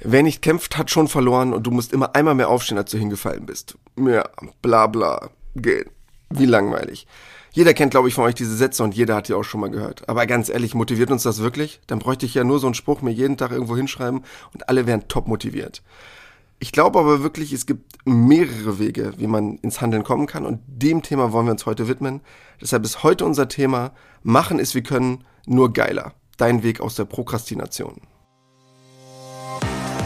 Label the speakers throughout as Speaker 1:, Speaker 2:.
Speaker 1: Wer nicht kämpft, hat schon verloren und du musst immer einmal mehr aufstehen, als du hingefallen bist. Ja, bla bla, gehen. Wie langweilig. Jeder kennt, glaube ich, von euch diese Sätze und jeder hat die auch schon mal gehört. Aber ganz ehrlich, motiviert uns das wirklich? Dann bräuchte ich ja nur so einen Spruch mir jeden Tag irgendwo hinschreiben und alle wären top motiviert. Ich glaube aber wirklich, es gibt mehrere Wege, wie man ins Handeln kommen kann und dem Thema wollen wir uns heute widmen. Deshalb ist heute unser Thema Machen ist wie können, nur geiler. Dein Weg aus der Prokrastination.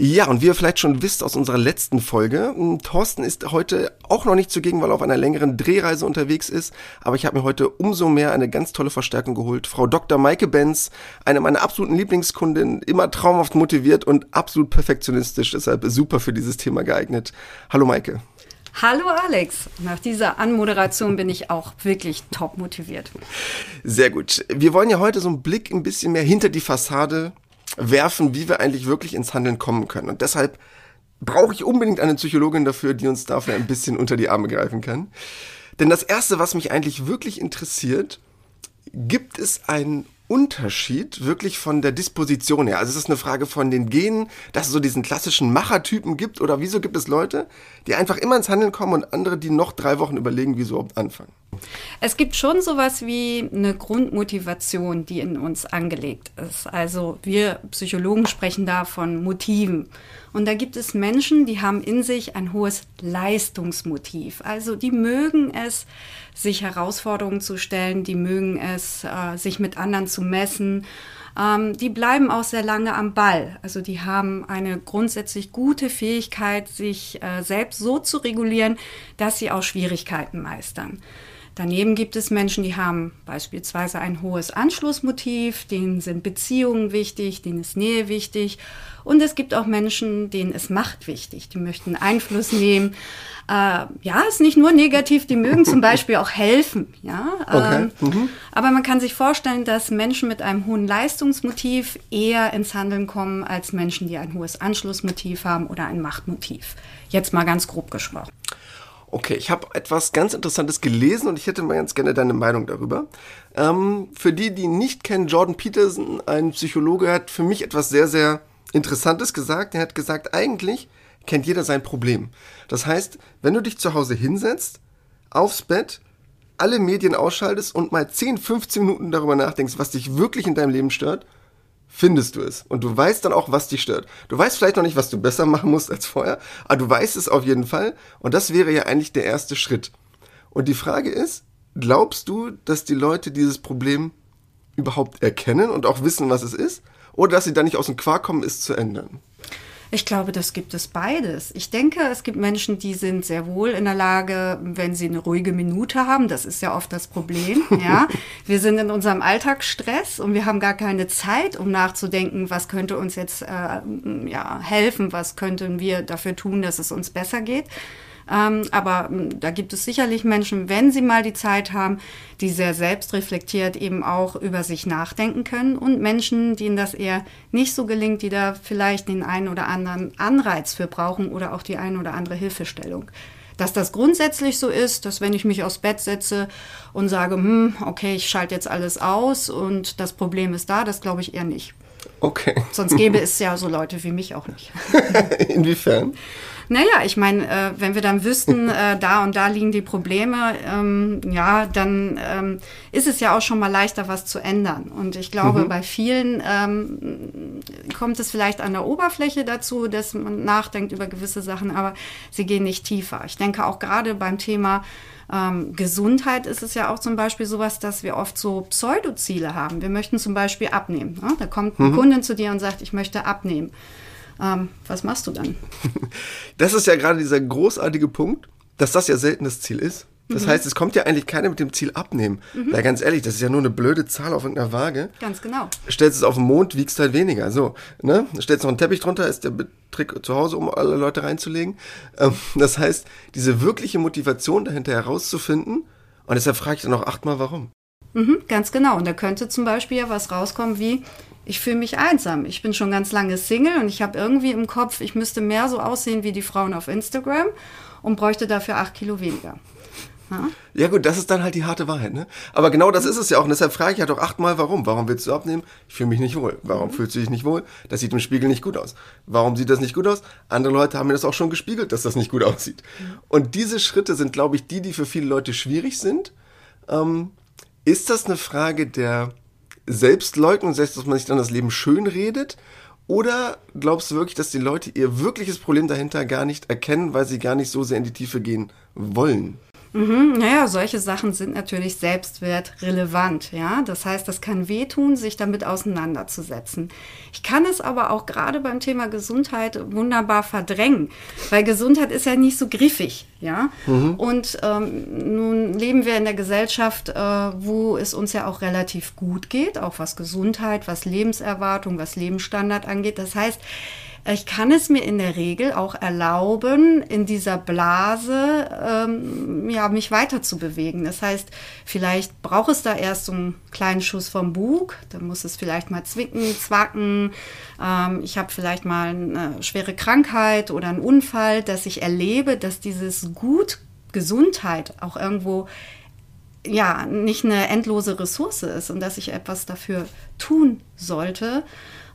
Speaker 1: Ja, und wie ihr vielleicht schon wisst aus unserer letzten Folge, Thorsten ist heute auch noch nicht zugegen, weil er auf einer längeren Drehreise unterwegs ist. Aber ich habe mir heute umso mehr eine ganz tolle Verstärkung geholt. Frau Dr. Maike Benz, eine meiner absoluten Lieblingskundinnen, immer traumhaft motiviert und absolut perfektionistisch, deshalb super für dieses Thema geeignet. Hallo Maike.
Speaker 2: Hallo Alex, nach dieser Anmoderation bin ich auch wirklich top motiviert.
Speaker 1: Sehr gut. Wir wollen ja heute so einen Blick ein bisschen mehr hinter die Fassade werfen, wie wir eigentlich wirklich ins Handeln kommen können. Und deshalb brauche ich unbedingt eine Psychologin dafür, die uns dafür ein bisschen unter die Arme greifen kann. Denn das Erste, was mich eigentlich wirklich interessiert, gibt es einen Unterschied wirklich von der Disposition her? Also ist es eine Frage von den Genen, dass es so diesen klassischen Machertypen gibt oder wieso gibt es Leute, die einfach immer ins Handeln kommen und andere, die noch drei Wochen überlegen, wie sie überhaupt anfangen?
Speaker 2: Es gibt schon sowas wie eine Grundmotivation, die in uns angelegt ist. Also wir Psychologen sprechen da von Motiven. Und da gibt es Menschen, die haben in sich ein hohes Leistungsmotiv. Also die mögen es, sich Herausforderungen zu stellen, die mögen es, äh, sich mit anderen zu messen. Ähm, die bleiben auch sehr lange am Ball. Also die haben eine grundsätzlich gute Fähigkeit, sich äh, selbst so zu regulieren, dass sie auch Schwierigkeiten meistern. Daneben gibt es Menschen, die haben beispielsweise ein hohes Anschlussmotiv, denen sind Beziehungen wichtig, denen ist Nähe wichtig. Und es gibt auch Menschen, denen ist Macht wichtig, die möchten Einfluss nehmen. Äh, ja, ist nicht nur negativ, die mögen zum Beispiel auch helfen. Ja?
Speaker 1: Okay. Ähm, mhm.
Speaker 2: Aber man kann sich vorstellen, dass Menschen mit einem hohen Leistungsmotiv eher ins Handeln kommen als Menschen, die ein hohes Anschlussmotiv haben oder ein Machtmotiv. Jetzt mal ganz grob gesprochen.
Speaker 1: Okay, ich habe etwas ganz Interessantes gelesen und ich hätte mal ganz gerne deine Meinung darüber. Ähm, für die, die nicht kennen, Jordan Peterson, ein Psychologe, hat für mich etwas sehr, sehr Interessantes gesagt. Er hat gesagt, eigentlich kennt jeder sein Problem. Das heißt, wenn du dich zu Hause hinsetzt, aufs Bett, alle Medien ausschaltest und mal 10, 15 Minuten darüber nachdenkst, was dich wirklich in deinem Leben stört, findest du es. Und du weißt dann auch, was dich stört. Du weißt vielleicht noch nicht, was du besser machen musst als vorher, aber du weißt es auf jeden Fall. Und das wäre ja eigentlich der erste Schritt. Und die Frage ist, glaubst du, dass die Leute dieses Problem überhaupt erkennen und auch wissen, was es ist? Oder dass sie da nicht aus dem Quark kommen, es zu ändern?
Speaker 2: Ich glaube, das gibt es beides. Ich denke, es gibt Menschen, die sind sehr wohl in der Lage, wenn sie eine ruhige Minute haben. Das ist ja oft das Problem. Ja, wir sind in unserem Alltagsstress und wir haben gar keine Zeit, um nachzudenken, was könnte uns jetzt äh, ja, helfen, was könnten wir dafür tun, dass es uns besser geht. Ähm, aber ähm, da gibt es sicherlich Menschen, wenn sie mal die Zeit haben, die sehr selbstreflektiert eben auch über sich nachdenken können und Menschen, denen das eher nicht so gelingt, die da vielleicht den einen oder anderen Anreiz für brauchen oder auch die eine oder andere Hilfestellung dass das grundsätzlich so ist, dass wenn ich mich aufs Bett setze und sage, hm, okay, ich schalte jetzt alles aus und das Problem ist da, das glaube ich eher nicht.
Speaker 1: Okay.
Speaker 2: Sonst gäbe es ja so Leute wie mich auch nicht.
Speaker 1: Inwiefern?
Speaker 2: Naja, ich meine, äh, wenn wir dann wüssten, äh, da und da liegen die Probleme, ähm, ja, dann ähm, ist es ja auch schon mal leichter, was zu ändern. Und ich glaube, mhm. bei vielen ähm, kommt es vielleicht an der Oberfläche dazu, dass man nachdenkt über gewisse Sachen, aber sie gehen nicht tiefer. Ich denke auch gerade beim Thema ähm, Gesundheit ist es ja auch zum Beispiel sowas, dass wir oft so Pseudoziele haben. Wir möchten zum Beispiel abnehmen. Ne? Da kommt eine mhm. Kundin zu dir und sagt, ich möchte abnehmen. Ähm, was machst du dann?
Speaker 1: Das ist ja gerade dieser großartige Punkt, dass das ja selten das Ziel ist. Das mhm. heißt, es kommt ja eigentlich keiner mit dem Ziel abnehmen. Mhm. Weil ganz ehrlich, das ist ja nur eine blöde Zahl auf irgendeiner Waage.
Speaker 2: Ganz genau.
Speaker 1: Stellst es auf den Mond, wiegst halt weniger. So, ne? Stellst noch einen Teppich drunter, ist der Trick zu Hause, um alle Leute reinzulegen. Ähm, das heißt, diese wirkliche Motivation dahinter herauszufinden, und deshalb frage ich dann auch achtmal, warum.
Speaker 2: Mhm, ganz genau. Und da könnte zum Beispiel ja was rauskommen wie, ich fühle mich einsam. Ich bin schon ganz lange Single und ich habe irgendwie im Kopf, ich müsste mehr so aussehen wie die Frauen auf Instagram und bräuchte dafür acht Kilo weniger.
Speaker 1: Ja? ja gut, das ist dann halt die harte Wahrheit. Ne? Aber genau das ist es ja auch. Und deshalb frage ich ja doch achtmal, warum? Warum willst du abnehmen? Ich fühle mich nicht wohl. Warum mhm. fühlst du dich nicht wohl? Das sieht im Spiegel nicht gut aus. Warum sieht das nicht gut aus? Andere Leute haben mir das auch schon gespiegelt, dass das nicht gut aussieht. Mhm. Und diese Schritte sind, glaube ich, die, die für viele Leute schwierig sind. Ähm, ist das eine Frage der Selbstleugnung, heißt, dass man sich dann das Leben schön redet? Oder glaubst du wirklich, dass die Leute ihr wirkliches Problem dahinter gar nicht erkennen, weil sie gar nicht so sehr in die Tiefe gehen wollen?
Speaker 2: Mhm, naja, solche Sachen sind natürlich selbstwertrelevant, ja. Das heißt, das kann wehtun, sich damit auseinanderzusetzen. Ich kann es aber auch gerade beim Thema Gesundheit wunderbar verdrängen, weil Gesundheit ist ja nicht so griffig, ja. Mhm. Und ähm, nun leben wir in der Gesellschaft, äh, wo es uns ja auch relativ gut geht, auch was Gesundheit, was Lebenserwartung, was Lebensstandard angeht. Das heißt, ich kann es mir in der Regel auch erlauben, in dieser Blase ähm, ja, mich weiter zu bewegen. Das heißt, vielleicht braucht es da erst so einen kleinen Schuss vom Bug. Da muss es vielleicht mal zwicken, zwacken. Ähm, ich habe vielleicht mal eine schwere Krankheit oder einen Unfall, dass ich erlebe, dass dieses Gut Gesundheit auch irgendwo ja nicht eine endlose Ressource ist und dass ich etwas dafür tun sollte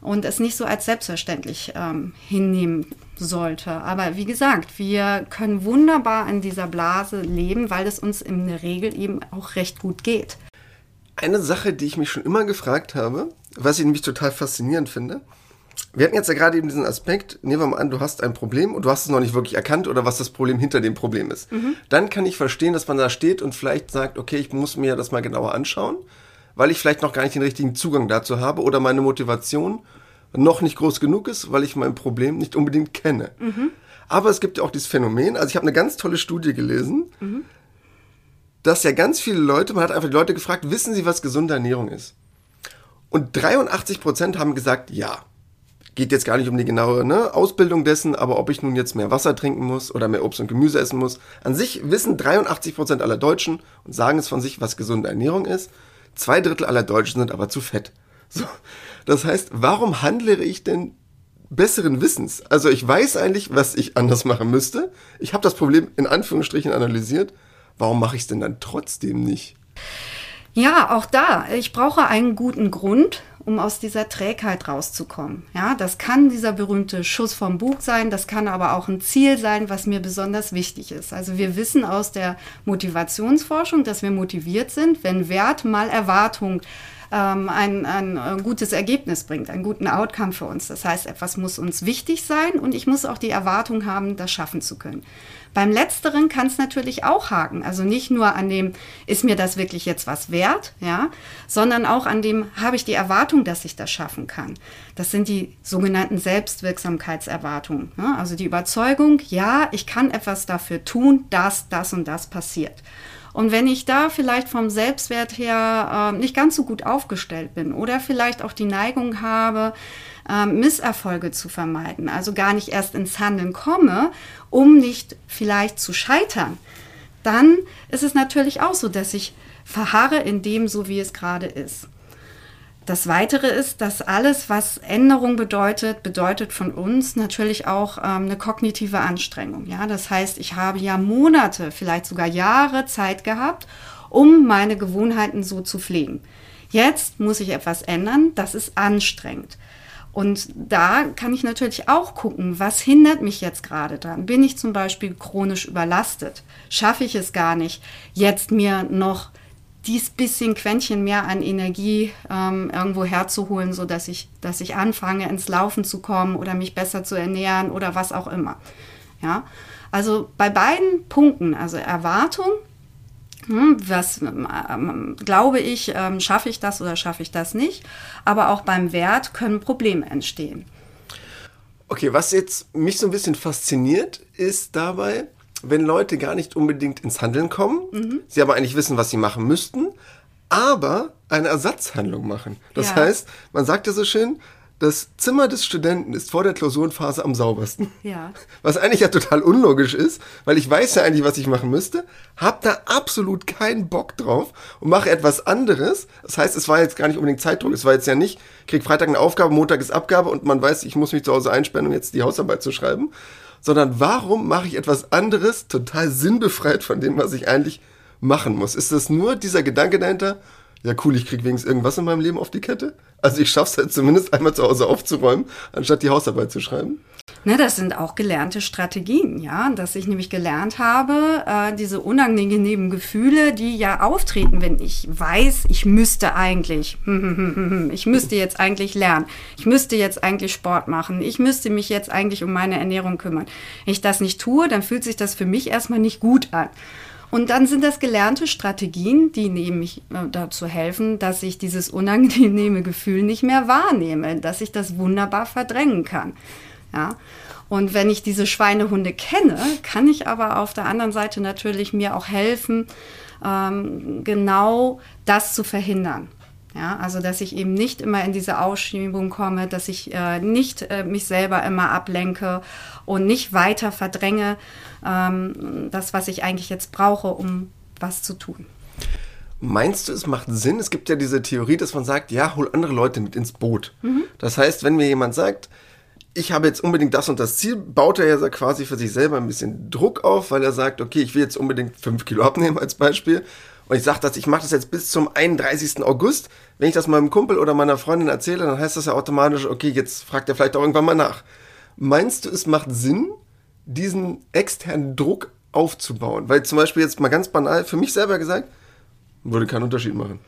Speaker 2: und es nicht so als selbstverständlich ähm, hinnehmen sollte. Aber wie gesagt, wir können wunderbar in dieser Blase leben, weil es uns in der Regel eben auch recht gut geht.
Speaker 1: Eine Sache, die ich mich schon immer gefragt habe, was ich nämlich total faszinierend finde, wir hatten jetzt ja gerade eben diesen Aspekt, nehmen wir mal an, du hast ein Problem und du hast es noch nicht wirklich erkannt oder was das Problem hinter dem Problem ist. Mhm. Dann kann ich verstehen, dass man da steht und vielleicht sagt, okay, ich muss mir das mal genauer anschauen weil ich vielleicht noch gar nicht den richtigen Zugang dazu habe oder meine Motivation noch nicht groß genug ist, weil ich mein Problem nicht unbedingt kenne. Mhm. Aber es gibt ja auch dieses Phänomen, also ich habe eine ganz tolle Studie gelesen, mhm. dass ja ganz viele Leute, man hat einfach die Leute gefragt, wissen sie, was gesunde Ernährung ist? Und 83 Prozent haben gesagt, ja. Geht jetzt gar nicht um die genaue ne, Ausbildung dessen, aber ob ich nun jetzt mehr Wasser trinken muss oder mehr Obst und Gemüse essen muss. An sich wissen 83 Prozent aller Deutschen und sagen es von sich, was gesunde Ernährung ist. Zwei Drittel aller Deutschen sind aber zu fett. So. Das heißt, warum handle ich denn besseren Wissens? Also ich weiß eigentlich, was ich anders machen müsste. Ich habe das Problem in Anführungsstrichen analysiert. Warum mache ich es denn dann trotzdem nicht?
Speaker 2: Ja, auch da. Ich brauche einen guten Grund, um aus dieser Trägheit rauszukommen. Ja, das kann dieser berühmte Schuss vom Bug sein, das kann aber auch ein Ziel sein, was mir besonders wichtig ist. Also wir wissen aus der Motivationsforschung, dass wir motiviert sind, wenn Wert mal Erwartung ähm, ein, ein, äh, gutes Ergebnis bringt, einen guten Outcome für uns. Das heißt, etwas muss uns wichtig sein und ich muss auch die Erwartung haben, das schaffen zu können. Beim letzteren kann es natürlich auch haken. Also nicht nur an dem, ist mir das wirklich jetzt was wert, ja, sondern auch an dem, habe ich die Erwartung, dass ich das schaffen kann. Das sind die sogenannten Selbstwirksamkeitserwartungen. Ne? Also die Überzeugung, ja, ich kann etwas dafür tun, dass das und das passiert. Und wenn ich da vielleicht vom Selbstwert her äh, nicht ganz so gut aufgestellt bin oder vielleicht auch die Neigung habe, äh, Misserfolge zu vermeiden, also gar nicht erst ins Handeln komme, um nicht vielleicht zu scheitern, dann ist es natürlich auch so, dass ich verharre in dem, so wie es gerade ist. Das Weitere ist, dass alles, was Änderung bedeutet, bedeutet von uns natürlich auch ähm, eine kognitive Anstrengung. Ja, das heißt, ich habe ja Monate, vielleicht sogar Jahre Zeit gehabt, um meine Gewohnheiten so zu pflegen. Jetzt muss ich etwas ändern, das ist anstrengend. Und da kann ich natürlich auch gucken, was hindert mich jetzt gerade dran? Bin ich zum Beispiel chronisch überlastet? Schaffe ich es gar nicht, jetzt mir noch dies bisschen Quäntchen mehr an Energie ähm, irgendwo herzuholen, so dass ich, dass ich anfange, ins Laufen zu kommen oder mich besser zu ernähren oder was auch immer. Ja, also bei beiden Punkten, also Erwartung, hm, was ähm, glaube ich, ähm, schaffe ich das oder schaffe ich das nicht, aber auch beim Wert können Probleme entstehen.
Speaker 1: Okay, was jetzt mich so ein bisschen fasziniert, ist dabei, wenn Leute gar nicht unbedingt ins Handeln kommen, mhm. sie aber eigentlich wissen, was sie machen müssten, aber eine Ersatzhandlung machen. Das ja. heißt, man sagt ja so schön, das Zimmer des Studenten ist vor der Klausurenphase am saubersten.
Speaker 2: Ja.
Speaker 1: Was eigentlich ja total unlogisch ist, weil ich weiß ja eigentlich, was ich machen müsste, hab da absolut keinen Bock drauf und mache etwas anderes. Das heißt, es war jetzt gar nicht unbedingt Zeitdruck. Es war jetzt ja nicht, krieg Freitag eine Aufgabe, Montag ist Abgabe und man weiß, ich muss mich zu Hause einsperren, um jetzt die Hausarbeit zu schreiben. Sondern warum mache ich etwas anderes, total sinnbefreit von dem, was ich eigentlich machen muss? Ist das nur dieser Gedanke dahinter? Ja, cool, ich krieg wenigstens irgendwas in meinem Leben auf die Kette. Also ich schaff's halt zumindest einmal zu Hause aufzuräumen, anstatt die Hausarbeit zu schreiben.
Speaker 2: Ne, das sind auch gelernte Strategien, ja, dass ich nämlich gelernt habe, äh, diese unangenehmen Gefühle, die ja auftreten, wenn ich weiß, ich müsste eigentlich, ich müsste jetzt eigentlich lernen, ich müsste jetzt eigentlich Sport machen, ich müsste mich jetzt eigentlich um meine Ernährung kümmern. Wenn ich das nicht tue, dann fühlt sich das für mich erstmal nicht gut an. Und dann sind das gelernte Strategien, die nämlich äh, dazu helfen, dass ich dieses unangenehme Gefühl nicht mehr wahrnehme, dass ich das wunderbar verdrängen kann. Ja. Und wenn ich diese Schweinehunde kenne, kann ich aber auf der anderen Seite natürlich mir auch helfen, ähm, genau das zu verhindern. Ja, also dass ich eben nicht immer in diese Ausschiebung komme, dass ich äh, nicht äh, mich selber immer ablenke und nicht weiter verdränge ähm, das, was ich eigentlich jetzt brauche, um was zu tun.
Speaker 1: Meinst du, es macht Sinn? Es gibt ja diese Theorie, dass man sagt, ja, hol andere Leute mit ins Boot. Mhm. Das heißt, wenn mir jemand sagt, ich habe jetzt unbedingt das und das Ziel, baut er ja quasi für sich selber ein bisschen Druck auf, weil er sagt, okay, ich will jetzt unbedingt fünf Kilo abnehmen als Beispiel. Und ich sage das, ich mache das jetzt bis zum 31. August. Wenn ich das meinem Kumpel oder meiner Freundin erzähle, dann heißt das ja automatisch, okay, jetzt fragt er vielleicht auch irgendwann mal nach. Meinst du, es macht Sinn, diesen externen Druck aufzubauen? Weil zum Beispiel jetzt mal ganz banal, für mich selber gesagt, würde keinen Unterschied machen.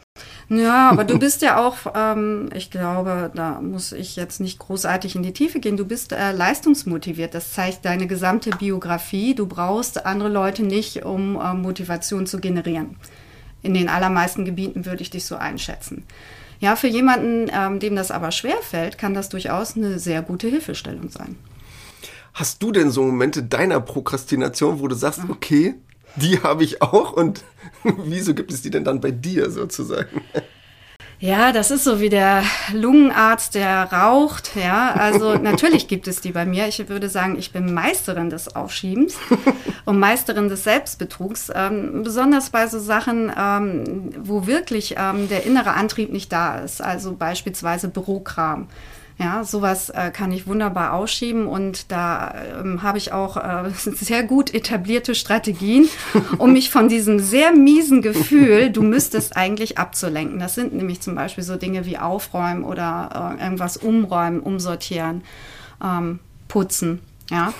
Speaker 2: Ja, aber du bist ja auch, ähm, ich glaube, da muss ich jetzt nicht großartig in die Tiefe gehen. Du bist äh, leistungsmotiviert. Das zeigt deine gesamte Biografie. Du brauchst andere Leute nicht, um äh, Motivation zu generieren. In den allermeisten Gebieten würde ich dich so einschätzen. Ja, für jemanden, ähm, dem das aber schwerfällt, kann das durchaus eine sehr gute Hilfestellung sein.
Speaker 1: Hast du denn so Momente deiner Prokrastination, wo du sagst, okay, die habe ich auch und wieso gibt es die denn dann bei dir sozusagen?
Speaker 2: Ja, das ist so wie der Lungenarzt, der raucht. Ja, also natürlich gibt es die bei mir. Ich würde sagen, ich bin Meisterin des Aufschiebens und Meisterin des Selbstbetrugs. Ähm, besonders bei so Sachen, ähm, wo wirklich ähm, der innere Antrieb nicht da ist. Also beispielsweise Bürokram. Ja, sowas äh, kann ich wunderbar ausschieben und da ähm, habe ich auch äh, sehr gut etablierte Strategien, um mich von diesem sehr miesen Gefühl, du müsstest eigentlich abzulenken. Das sind nämlich zum Beispiel so Dinge wie Aufräumen oder äh, irgendwas umräumen, umsortieren, ähm, putzen. Ja.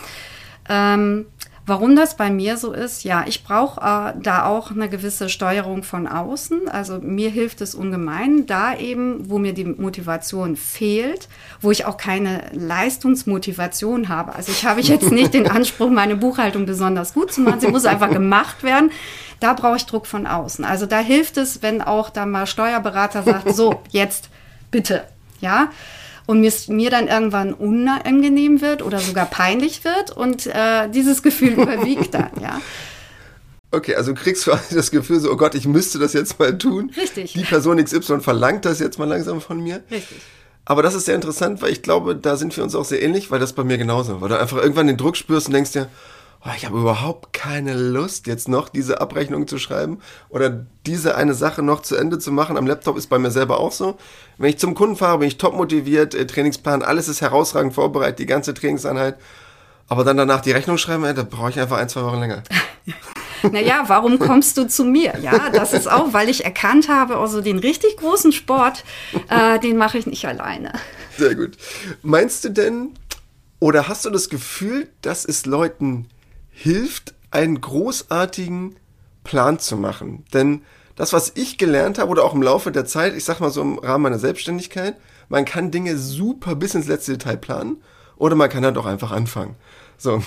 Speaker 2: Ähm, Warum das bei mir so ist, ja, ich brauche äh, da auch eine gewisse Steuerung von außen. Also mir hilft es ungemein, da eben, wo mir die Motivation fehlt, wo ich auch keine Leistungsmotivation habe. Also ich habe jetzt nicht den Anspruch, meine Buchhaltung besonders gut zu machen. Sie muss einfach gemacht werden. Da brauche ich Druck von außen. Also da hilft es, wenn auch da mal Steuerberater sagt, so, jetzt bitte, ja und mir, mir dann irgendwann unangenehm wird oder sogar peinlich wird und äh, dieses Gefühl überwiegt dann, ja.
Speaker 1: Okay, also kriegst du das Gefühl so, oh Gott, ich müsste das jetzt mal tun.
Speaker 2: Richtig.
Speaker 1: Die Person XY verlangt das jetzt mal langsam von mir.
Speaker 2: Richtig.
Speaker 1: Aber das ist sehr interessant, weil ich glaube, da sind wir uns auch sehr ähnlich, weil das bei mir genauso, weil du einfach irgendwann den Druck spürst und denkst dir, oh, ich habe überhaupt keine Lust, jetzt noch diese Abrechnung zu schreiben oder diese eine Sache noch zu Ende zu machen. Am Laptop ist bei mir selber auch so. Wenn ich zum Kunden fahre, bin ich top motiviert, äh, Trainingsplan, alles ist herausragend vorbereitet, die ganze Trainingseinheit. Aber dann danach die Rechnung schreiben, da brauche ich einfach ein, zwei Wochen länger.
Speaker 2: Naja, warum kommst du zu mir? Ja, das ist auch, weil ich erkannt habe, also den richtig großen Sport, äh, den mache ich nicht alleine.
Speaker 1: Sehr gut. Meinst du denn, oder hast du das Gefühl, dass es Leuten hilft, einen großartigen Plan zu machen. Denn das, was ich gelernt habe oder auch im Laufe der Zeit, ich sag mal so im Rahmen meiner Selbstständigkeit, man kann Dinge super bis ins letzte Detail planen oder man kann halt auch einfach anfangen. So.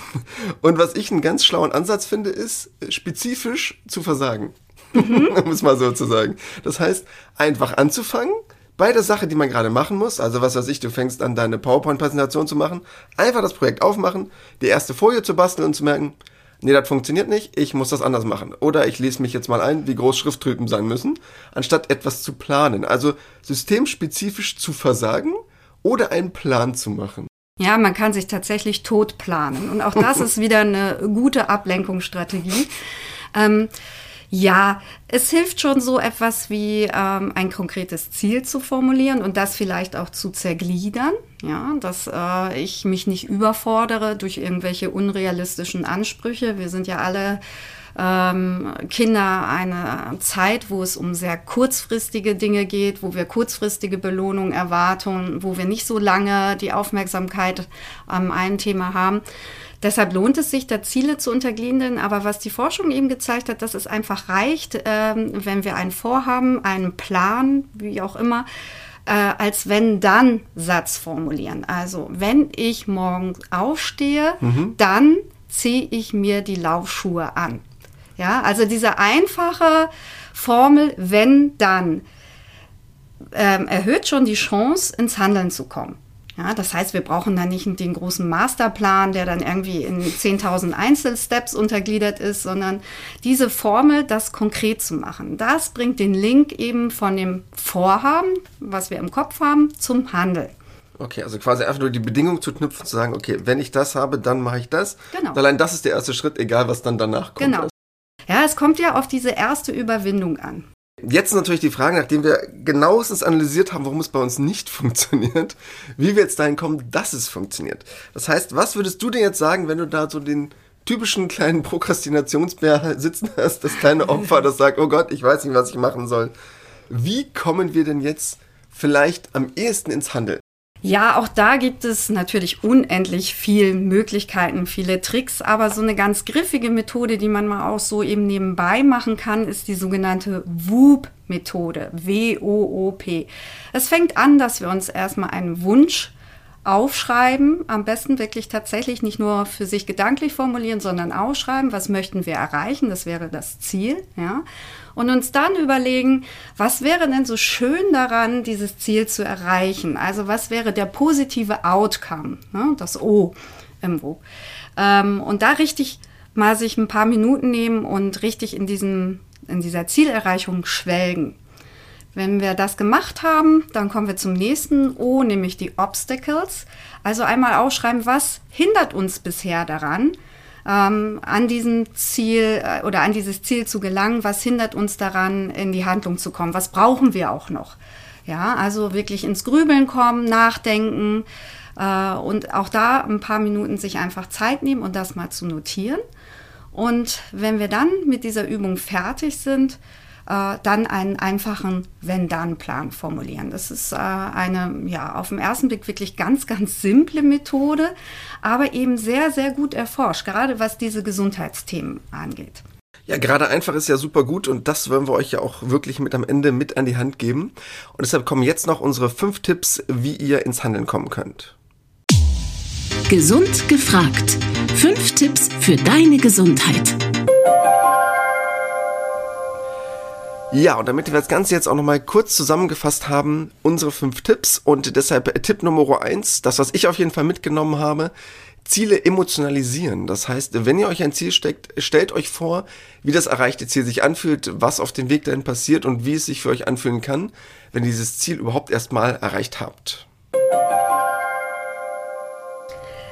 Speaker 1: Und was ich einen ganz schlauen Ansatz finde, ist spezifisch zu versagen. Mhm. um es mal so zu sagen. Das heißt, einfach anzufangen, bei der Sache, die man gerade machen muss, also was weiß ich, du fängst an, deine PowerPoint-Präsentation zu machen, einfach das Projekt aufmachen, die erste Folie zu basteln und zu merken, nee, das funktioniert nicht, ich muss das anders machen. Oder ich lese mich jetzt mal ein, wie groß Schrifttypen sein müssen, anstatt etwas zu planen. Also systemspezifisch zu versagen oder einen Plan zu machen?
Speaker 2: Ja, man kann sich tatsächlich tot planen. Und auch das ist wieder eine gute Ablenkungsstrategie. Ähm, ja, es hilft schon so etwas wie ähm, ein konkretes Ziel zu formulieren und das vielleicht auch zu zergliedern. Ja, dass äh, ich mich nicht überfordere durch irgendwelche unrealistischen Ansprüche. Wir sind ja alle ähm, Kinder eine Zeit, wo es um sehr kurzfristige Dinge geht, wo wir kurzfristige Belohnungen erwarten, wo wir nicht so lange die Aufmerksamkeit am einen Thema haben. Deshalb lohnt es sich, da Ziele zu untergliedern. Aber was die Forschung eben gezeigt hat, dass es einfach reicht, ähm, wenn wir ein Vorhaben, einen Plan, wie auch immer, äh, als wenn dann Satz formulieren. Also wenn ich morgen aufstehe, mhm. dann ziehe ich mir die Laufschuhe an. Ja, also diese einfache Formel, wenn, dann, ähm, erhöht schon die Chance, ins Handeln zu kommen. Ja, das heißt, wir brauchen dann nicht den großen Masterplan, der dann irgendwie in 10.000 Einzelsteps untergliedert ist, sondern diese Formel, das konkret zu machen. Das bringt den Link eben von dem Vorhaben, was wir im Kopf haben, zum Handeln.
Speaker 1: Okay, also quasi einfach nur die Bedingung zu knüpfen, zu sagen, okay, wenn ich das habe, dann mache ich das. Genau. Allein das ist der erste Schritt, egal was dann danach kommt.
Speaker 2: Genau. Ja, es kommt ja auf diese erste Überwindung an.
Speaker 1: Jetzt natürlich die Frage, nachdem wir genauestens analysiert haben, warum es bei uns nicht funktioniert, wie wir jetzt dahin kommen, dass es funktioniert. Das heißt, was würdest du denn jetzt sagen, wenn du da so den typischen kleinen Prokrastinationsbär sitzen hast, das kleine Opfer, das sagt, oh Gott, ich weiß nicht, was ich machen soll. Wie kommen wir denn jetzt vielleicht am ehesten ins Handeln?
Speaker 2: Ja, auch da gibt es natürlich unendlich viele Möglichkeiten, viele Tricks, aber so eine ganz griffige Methode, die man mal auch so eben nebenbei machen kann, ist die sogenannte WOOP-Methode. W-O-O-P. Es fängt an, dass wir uns erstmal einen Wunsch aufschreiben, am besten wirklich tatsächlich nicht nur für sich gedanklich formulieren, sondern ausschreiben, was möchten wir erreichen, das wäre das Ziel, ja. Und uns dann überlegen, was wäre denn so schön daran, dieses Ziel zu erreichen? Also was wäre der positive Outcome, ne? das O WOP. Ähm, und da richtig mal sich ein paar Minuten nehmen und richtig in diesem, in dieser Zielerreichung schwelgen. Wenn wir das gemacht haben, dann kommen wir zum nächsten O, nämlich die Obstacles. Also einmal ausschreiben, was hindert uns bisher daran, ähm, an diesem Ziel äh, oder an dieses Ziel zu gelangen? Was hindert uns daran, in die Handlung zu kommen? Was brauchen wir auch noch? Ja, also wirklich ins Grübeln kommen, nachdenken äh, und auch da ein paar Minuten sich einfach Zeit nehmen und das mal zu notieren. Und wenn wir dann mit dieser Übung fertig sind, äh, dann einen einfachen Wenn-Dann-Plan formulieren. Das ist äh, eine, ja, auf den ersten Blick wirklich ganz, ganz simple Methode, aber eben sehr, sehr gut erforscht, gerade was diese Gesundheitsthemen angeht.
Speaker 1: Ja, gerade einfach ist ja super gut und das wollen wir euch ja auch wirklich mit am Ende mit an die Hand geben. Und deshalb kommen jetzt noch unsere fünf Tipps, wie ihr ins Handeln kommen könnt.
Speaker 3: Gesund gefragt. Fünf Tipps für deine Gesundheit.
Speaker 1: Ja, und damit wir das Ganze jetzt auch nochmal kurz zusammengefasst haben, unsere fünf Tipps und deshalb Tipp Nummer eins, das, was ich auf jeden Fall mitgenommen habe, Ziele emotionalisieren. Das heißt, wenn ihr euch ein Ziel steckt, stellt euch vor, wie das erreichte Ziel sich anfühlt, was auf dem Weg dahin passiert und wie es sich für euch anfühlen kann, wenn ihr dieses Ziel überhaupt erstmal erreicht habt.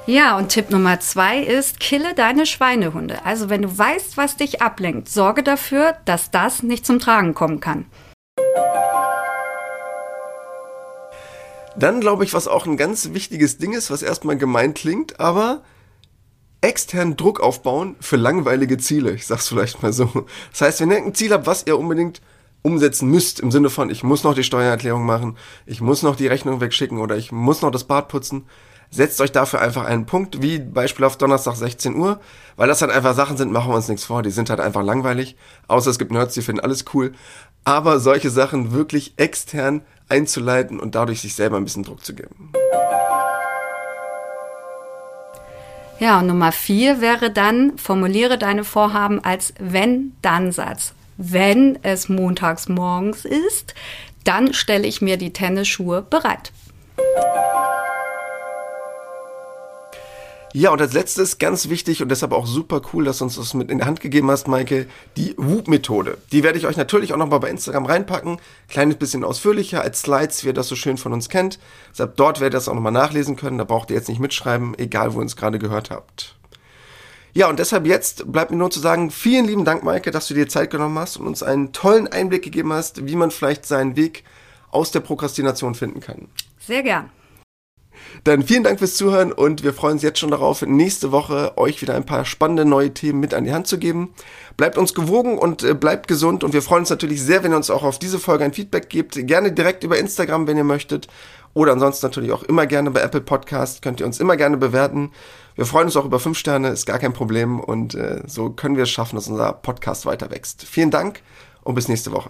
Speaker 2: Ja, und Tipp Nummer zwei ist, kille deine Schweinehunde. Also wenn du weißt, was dich ablenkt, sorge dafür, dass das nicht zum Tragen kommen kann.
Speaker 1: Dann glaube ich, was auch ein ganz wichtiges Ding ist, was erstmal gemein klingt, aber externen Druck aufbauen für langweilige Ziele. Ich sag's vielleicht mal so. Das heißt, wenn ihr ein Ziel habt, was ihr unbedingt umsetzen müsst, im Sinne von, ich muss noch die Steuererklärung machen, ich muss noch die Rechnung wegschicken oder ich muss noch das Bad putzen, setzt euch dafür einfach einen Punkt, wie Beispiel auf Donnerstag 16 Uhr, weil das halt einfach Sachen sind, machen wir uns nichts vor, die sind halt einfach langweilig, außer es gibt Nerds, die finden alles cool, aber solche Sachen wirklich extern einzuleiten und dadurch sich selber ein bisschen Druck zu geben.
Speaker 2: Ja, und Nummer vier wäre dann, formuliere deine Vorhaben als Wenn-Dann-Satz. Wenn es montags morgens ist, dann stelle ich mir die Tennisschuhe bereit.
Speaker 1: Ja, und als letztes, ganz wichtig und deshalb auch super cool, dass du uns das mit in die Hand gegeben hast, Maike, die Whoop-Methode. Die werde ich euch natürlich auch nochmal bei Instagram reinpacken. Kleines bisschen ausführlicher als Slides, wie ihr das so schön von uns kennt. Deshalb dort werdet ihr das auch nochmal nachlesen können. Da braucht ihr jetzt nicht mitschreiben, egal wo ihr uns gerade gehört habt. Ja, und deshalb jetzt bleibt mir nur zu sagen, vielen lieben Dank, Maike, dass du dir Zeit genommen hast und uns einen tollen Einblick gegeben hast, wie man vielleicht seinen Weg aus der Prokrastination finden kann.
Speaker 2: Sehr gern.
Speaker 1: Dann vielen Dank fürs Zuhören und wir freuen uns jetzt schon darauf, nächste Woche euch wieder ein paar spannende neue Themen mit an die Hand zu geben. Bleibt uns gewogen und äh, bleibt gesund und wir freuen uns natürlich sehr, wenn ihr uns auch auf diese Folge ein Feedback gebt. Gerne direkt über Instagram, wenn ihr möchtet. Oder ansonsten natürlich auch immer gerne bei Apple Podcast. Könnt ihr uns immer gerne bewerten. Wir freuen uns auch über fünf Sterne, ist gar kein Problem. Und äh, so können wir es schaffen, dass unser Podcast weiter wächst. Vielen Dank und bis nächste Woche.